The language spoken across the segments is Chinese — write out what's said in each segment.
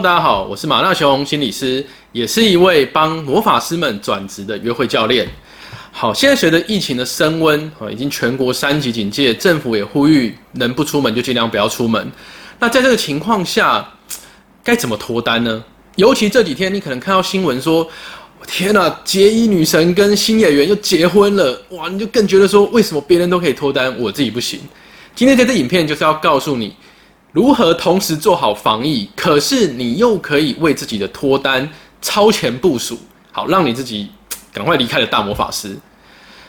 大家好，我是马纳雄心理师，也是一位帮魔法师们转职的约会教练。好，现在随着疫情的升温，啊，已经全国三级警戒，政府也呼吁能不出门就尽量不要出门。那在这个情况下，该怎么脱单呢？尤其这几天，你可能看到新闻说，天呐，结衣女神跟新演员又结婚了，哇，你就更觉得说，为什么别人都可以脱单，我自己不行？今天这支影片就是要告诉你。如何同时做好防疫，可是你又可以为自己的脱单超前部署，好让你自己赶快离开了大魔法师。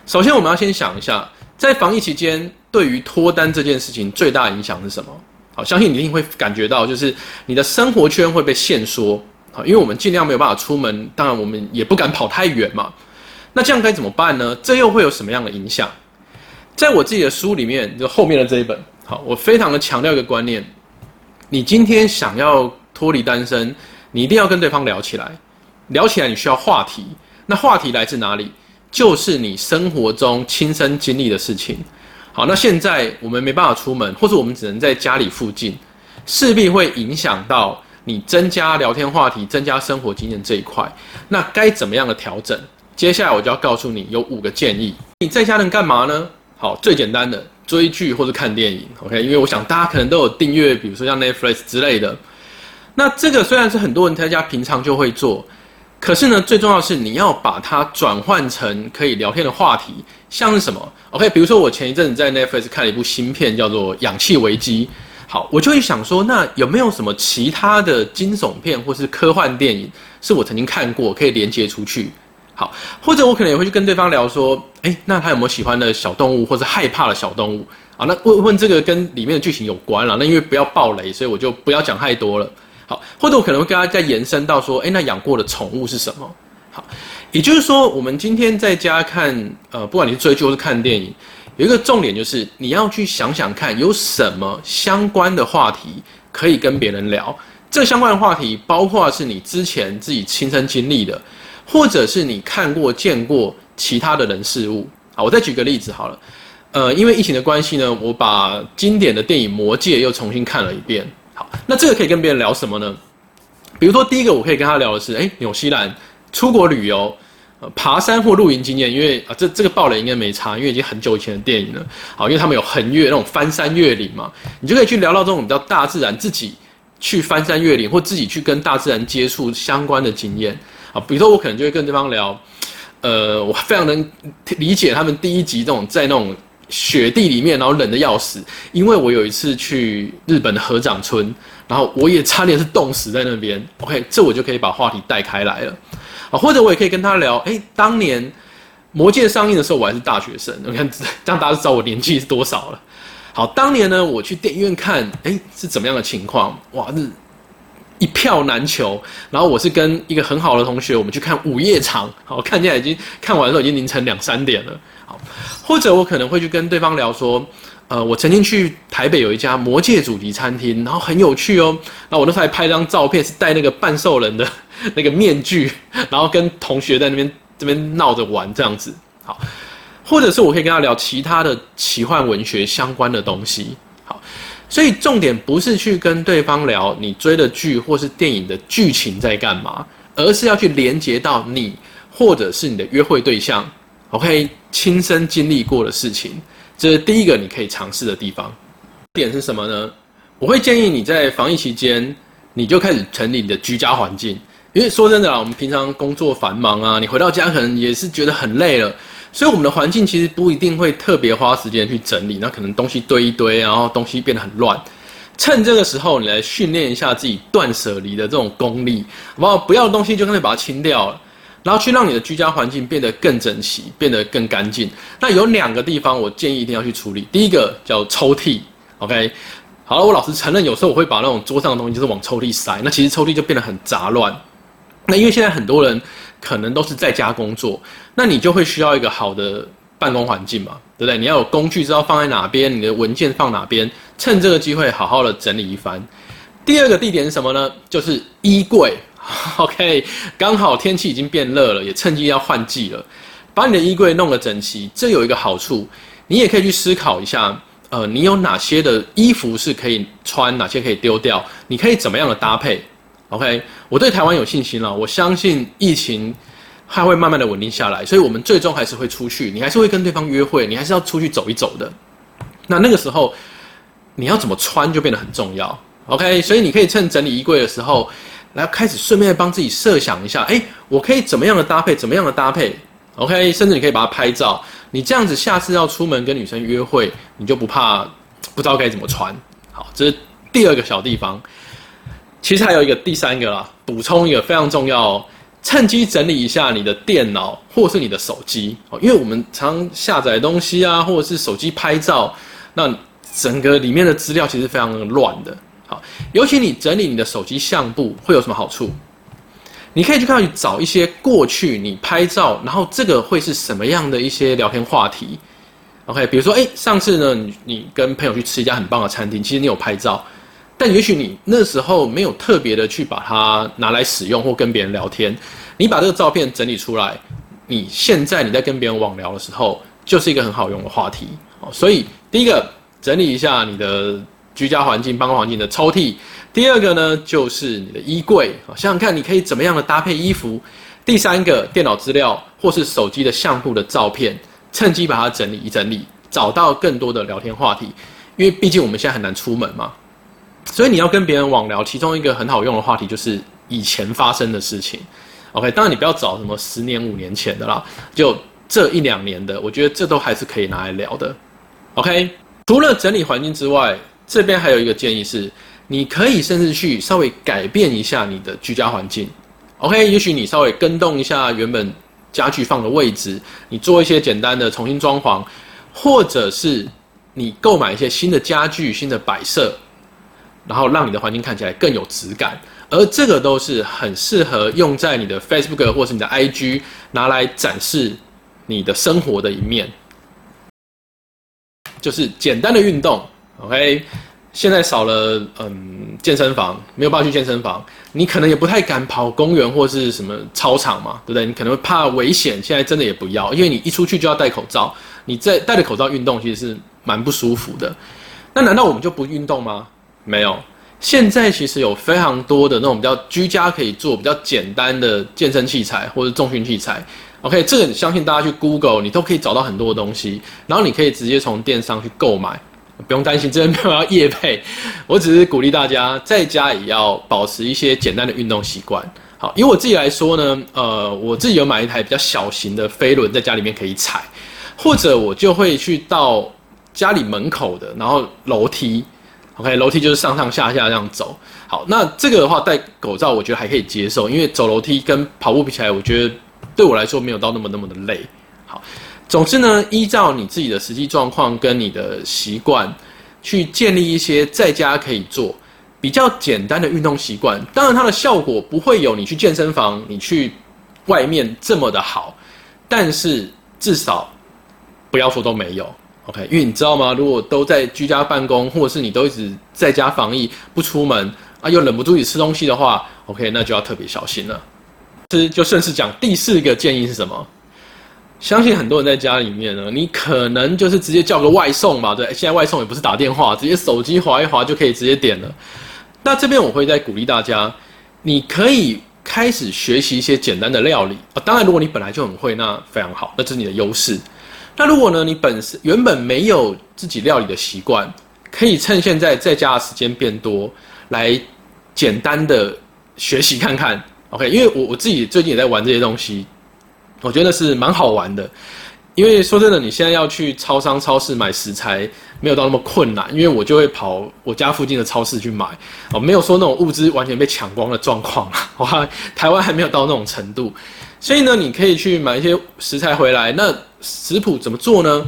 首先，我们要先想一下，在防疫期间，对于脱单这件事情最大影响是什么？好，相信你一定会感觉到，就是你的生活圈会被限缩。好，因为我们尽量没有办法出门，当然我们也不敢跑太远嘛。那这样该怎么办呢？这又会有什么样的影响？在我自己的书里面，就后面的这一本。好，我非常的强调一个观念：你今天想要脱离单身，你一定要跟对方聊起来。聊起来，你需要话题。那话题来自哪里？就是你生活中亲身经历的事情。好，那现在我们没办法出门，或者我们只能在家里附近，势必会影响到你增加聊天话题、增加生活经验这一块。那该怎么样的调整？接下来我就要告诉你有五个建议。你在家能干嘛呢？好，最简单的。追剧或者看电影，OK，因为我想大家可能都有订阅，比如说像 Netflix 之类的。那这个虽然是很多人在家平常就会做，可是呢，最重要是你要把它转换成可以聊天的话题，像是什么？OK，比如说我前一阵子在 Netflix 看了一部新片，叫做《氧气危机》。好，我就会想说，那有没有什么其他的惊悚片或是科幻电影是我曾经看过，可以连接出去？好，或者我可能也会去跟对方聊说，哎，那他有没有喜欢的小动物或者害怕的小动物啊？那问问这个跟里面的剧情有关了。那因为不要暴雷，所以我就不要讲太多了。好，或者我可能会跟他再延伸到说，哎，那养过的宠物是什么？好，也就是说，我们今天在家看，呃，不管你是追剧或是看电影，有一个重点就是你要去想想看，有什么相关的话题可以跟别人聊。这相关的话题包括是你之前自己亲身经历的。或者是你看过、见过其他的人事物，好，我再举个例子好了，呃，因为疫情的关系呢，我把经典的电影《魔戒》又重新看了一遍，好，那这个可以跟别人聊什么呢？比如说第一个，我可以跟他聊的是，哎，纽西兰出国旅游，爬山或露营经验，因为啊，这这个爆雷应该没差，因为已经很久以前的电影了，好，因为他们有横越那种翻山越岭嘛，你就可以去聊到这种比较大自然，自己去翻山越岭或自己去跟大自然接触相关的经验。啊，比如说我可能就会跟对方聊，呃，我非常能理解他们第一集那种在那种雪地里面，然后冷的要死，因为我有一次去日本的河长村，然后我也差点是冻死在那边。OK，这我就可以把话题带开来了。啊，或者我也可以跟他聊，哎，当年《魔戒》上映的时候我还是大学生，你看 这样大家知道我年纪是多少了。好，当年呢我去电影院看，哎，是怎么样的情况？哇，是。一票难求，然后我是跟一个很好的同学，我们去看午夜场，好，看起来已经看完的时候已经凌晨两三点了，好，或者我可能会去跟对方聊说，呃，我曾经去台北有一家魔界主题餐厅，然后很有趣哦，那我那时候还拍张照片，是戴那个半兽人的那个面具，然后跟同学在那边这边闹着玩这样子，好，或者是我可以跟他聊其他的奇幻文学相关的东西，所以重点不是去跟对方聊你追的剧或是电影的剧情在干嘛，而是要去连接到你或者是你的约会对象，OK，亲身经历过的事情，这是第一个你可以尝试的地方。点是什么呢？我会建议你在防疫期间，你就开始整理你的居家环境，因为说真的啦，我们平常工作繁忙啊，你回到家可能也是觉得很累了。所以我们的环境其实不一定会特别花时间去整理，那可能东西堆一堆，然后东西变得很乱。趁这个时候，你来训练一下自己断舍离的这种功力，好不好？不要的东西就干脆把它清掉了，然后去让你的居家环境变得更整齐，变得更干净。那有两个地方我建议一定要去处理，第一个叫抽屉，OK？好了，我老实承认，有时候我会把那种桌上的东西就是往抽屉塞，那其实抽屉就变得很杂乱。那因为现在很多人。可能都是在家工作，那你就会需要一个好的办公环境嘛，对不对？你要有工具知道放在哪边，你的文件放哪边，趁这个机会好好的整理一番。第二个地点是什么呢？就是衣柜。OK，刚好天气已经变热了，也趁机要换季了，把你的衣柜弄得整齐。这有一个好处，你也可以去思考一下，呃，你有哪些的衣服是可以穿，哪些可以丢掉？你可以怎么样的搭配？OK，我对台湾有信心了，我相信疫情还会慢慢的稳定下来，所以我们最终还是会出去，你还是会跟对方约会，你还是要出去走一走的。那那个时候你要怎么穿就变得很重要。OK，所以你可以趁整理衣柜的时候，来开始顺便帮自己设想一下，哎，我可以怎么样的搭配，怎么样的搭配？OK，甚至你可以把它拍照，你这样子下次要出门跟女生约会，你就不怕不知道该怎么穿。好，这是第二个小地方。其实还有一个第三个啦，补充一个非常重要哦，趁机整理一下你的电脑或是你的手机哦，因为我们常常下载东西啊，或者是手机拍照，那整个里面的资料其实非常乱的。好，尤其你整理你的手机相簿会有什么好处？你可以去看去找一些过去你拍照，然后这个会是什么样的一些聊天话题？OK，比如说，哎，上次呢，你你跟朋友去吃一家很棒的餐厅，其实你有拍照。但也许你那时候没有特别的去把它拿来使用或跟别人聊天，你把这个照片整理出来，你现在你在跟别人网聊的时候，就是一个很好用的话题哦。所以第一个整理一下你的居家环境、办公环境的抽屉；第二个呢，就是你的衣柜，想想看你可以怎么样的搭配衣服；第三个电脑资料或是手机的相簿的照片，趁机把它整理一整理，找到更多的聊天话题，因为毕竟我们现在很难出门嘛。所以你要跟别人网聊，其中一个很好用的话题就是以前发生的事情。OK，当然你不要找什么十年、五年前的啦，就这一两年的，我觉得这都还是可以拿来聊的。OK，除了整理环境之外，这边还有一个建议是，你可以甚至去稍微改变一下你的居家环境。OK，也许你稍微跟动一下原本家具放的位置，你做一些简单的重新装潢，或者是你购买一些新的家具、新的摆设。然后让你的环境看起来更有质感，而这个都是很适合用在你的 Facebook 或是你的 IG 拿来展示你的生活的一面，就是简单的运动。OK，现在少了嗯健身房，没有办法去健身房，你可能也不太敢跑公园或是什么操场嘛，对不对？你可能会怕危险，现在真的也不要，因为你一出去就要戴口罩，你在戴着口罩运动其实是蛮不舒服的。那难道我们就不运动吗？没有，现在其实有非常多的那种比较居家可以做、比较简单的健身器材或者重训器材。OK，这个相信大家去 Google，你都可以找到很多的东西，然后你可以直接从电商去购买，不用担心这边没有要夜配。我只是鼓励大家在家也要保持一些简单的运动习惯。好，以我自己来说呢，呃，我自己有买一台比较小型的飞轮，在家里面可以踩，或者我就会去到家里门口的，然后楼梯。OK，楼梯就是上上下下这样走。好，那这个的话戴口罩，我觉得还可以接受，因为走楼梯跟跑步比起来，我觉得对我来说没有到那么那么的累。好，总之呢，依照你自己的实际状况跟你的习惯，去建立一些在家可以做比较简单的运动习惯。当然，它的效果不会有你去健身房、你去外面这么的好，但是至少不要说都没有。OK，因为你知道吗？如果都在居家办公，或者是你都一直在家防疫不出门啊，又忍不住去吃东西的话，OK，那就要特别小心了。是就顺势讲第四个建议是什么？相信很多人在家里面呢，你可能就是直接叫个外送吧，对，现在外送也不是打电话，直接手机划一划就可以直接点了。那这边我会再鼓励大家，你可以开始学习一些简单的料理啊。当然，如果你本来就很会，那非常好，那这是你的优势。那如果呢？你本身原本没有自己料理的习惯，可以趁现在在家的时间变多，来简单的学习看看。OK，因为我我自己最近也在玩这些东西，我觉得是蛮好玩的。因为说真的，你现在要去超商、超市买食材，没有到那么困难，因为我就会跑我家附近的超市去买。哦，没有说那种物资完全被抢光的状况啊。哇，台湾还没有到那种程度。所以呢，你可以去买一些食材回来。那食谱怎么做呢？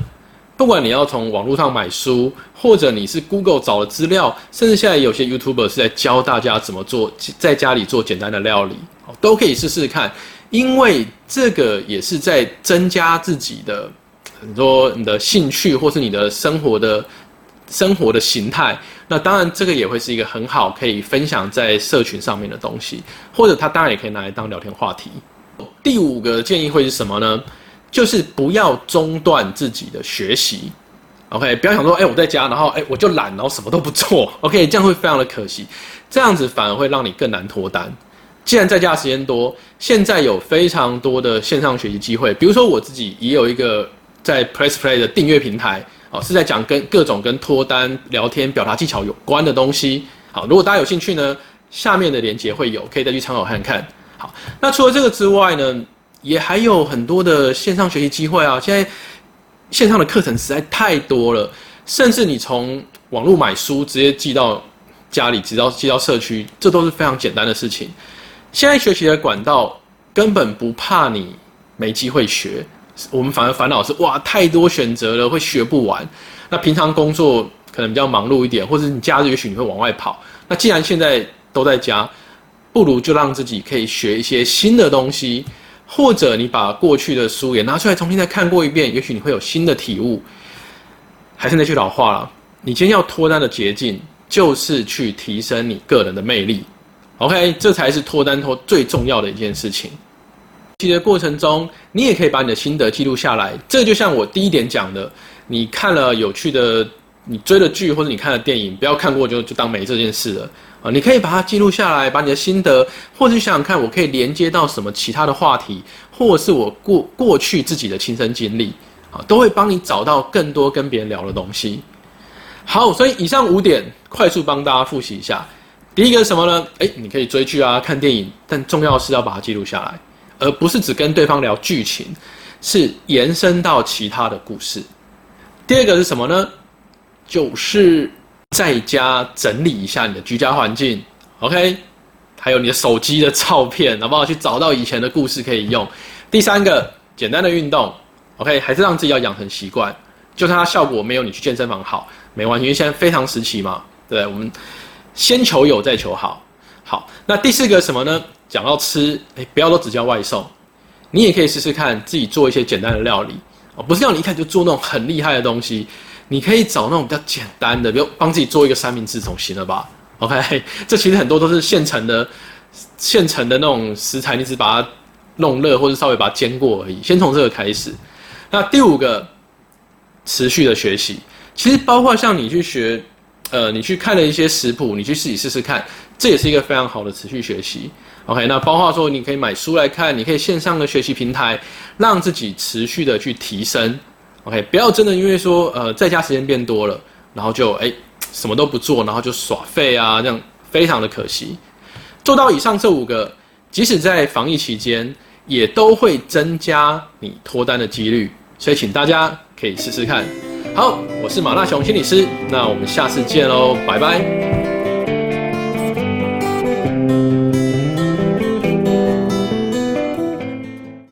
不管你要从网络上买书，或者你是 Google 找的资料，甚至现在有些 YouTuber 是在教大家怎么做，在家里做简单的料理，都可以试试看。因为这个也是在增加自己的很多你的兴趣，或是你的生活的生活的形态。那当然，这个也会是一个很好可以分享在社群上面的东西，或者它当然也可以拿来当聊天话题。第五个建议会是什么呢？就是不要中断自己的学习。OK，不要想说，哎，我在家，然后哎，我就懒，然后什么都不做。OK，这样会非常的可惜，这样子反而会让你更难脱单。既然在家时间多，现在有非常多的线上学习机会，比如说我自己也有一个在 Press Play 的订阅平台，哦，是在讲跟各种跟脱单、聊天、表达技巧有关的东西。好，如果大家有兴趣呢，下面的链接会有，可以再去参考看看。好，那除了这个之外呢，也还有很多的线上学习机会啊，现在。线上的课程实在太多了，甚至你从网络买书直接寄到家里，直到寄到社区，这都是非常简单的事情。现在学习的管道根本不怕你没机会学，我们反而烦恼是哇，太多选择了，会学不完。那平常工作可能比较忙碌一点，或者你假日也许你会往外跑。那既然现在都在家，不如就让自己可以学一些新的东西。或者你把过去的书也拿出来重新再看过一遍，也许你会有新的体悟。还是那句老话了，你今天要脱单的捷径就是去提升你个人的魅力。OK，这才是脱单脱最重要的一件事情。其实过程中，你也可以把你的心得记录下来。这就像我第一点讲的，你看了有趣的、你追的剧或者你看的电影，不要看过就就当没这件事了。啊，你可以把它记录下来，把你的心得，或者想想看，我可以连接到什么其他的话题，或是我过过去自己的亲身经历，啊，都会帮你找到更多跟别人聊的东西。好，所以以上五点快速帮大家复习一下。第一个是什么呢？诶，你可以追剧啊，看电影，但重要是要把它记录下来，而不是只跟对方聊剧情，是延伸到其他的故事。第二个是什么呢？就是。在家整理一下你的居家环境，OK，还有你的手机的照片，好不好？去找到以前的故事可以用。第三个，简单的运动，OK，还是让自己要养成习惯，就算它效果没有你去健身房好，没关系，因为现在非常时期嘛，对我们先求有再求好。好，那第四个什么呢？讲到吃，哎，不要都只叫外送，你也可以试试看自己做一些简单的料理哦，不是要你一开始就做那种很厉害的东西。你可以找那种比较简单的，比如帮自己做一个三明治总行了吧？OK，这其实很多都是现成的、现成的那种食材，你只把它弄热或者稍微把它煎过而已。先从这个开始。那第五个，持续的学习，其实包括像你去学，呃，你去看了一些食谱，你去自己试试看，这也是一个非常好的持续学习。OK，那包括说你可以买书来看，你可以线上的学习平台，让自己持续的去提升。OK，不要真的因为说呃在家时间变多了，然后就哎什么都不做，然后就耍废啊，这样非常的可惜。做到以上这五个，即使在防疫期间，也都会增加你脱单的几率。所以请大家可以试试看。好，我是马大雄心理师，那我们下次见喽，拜拜。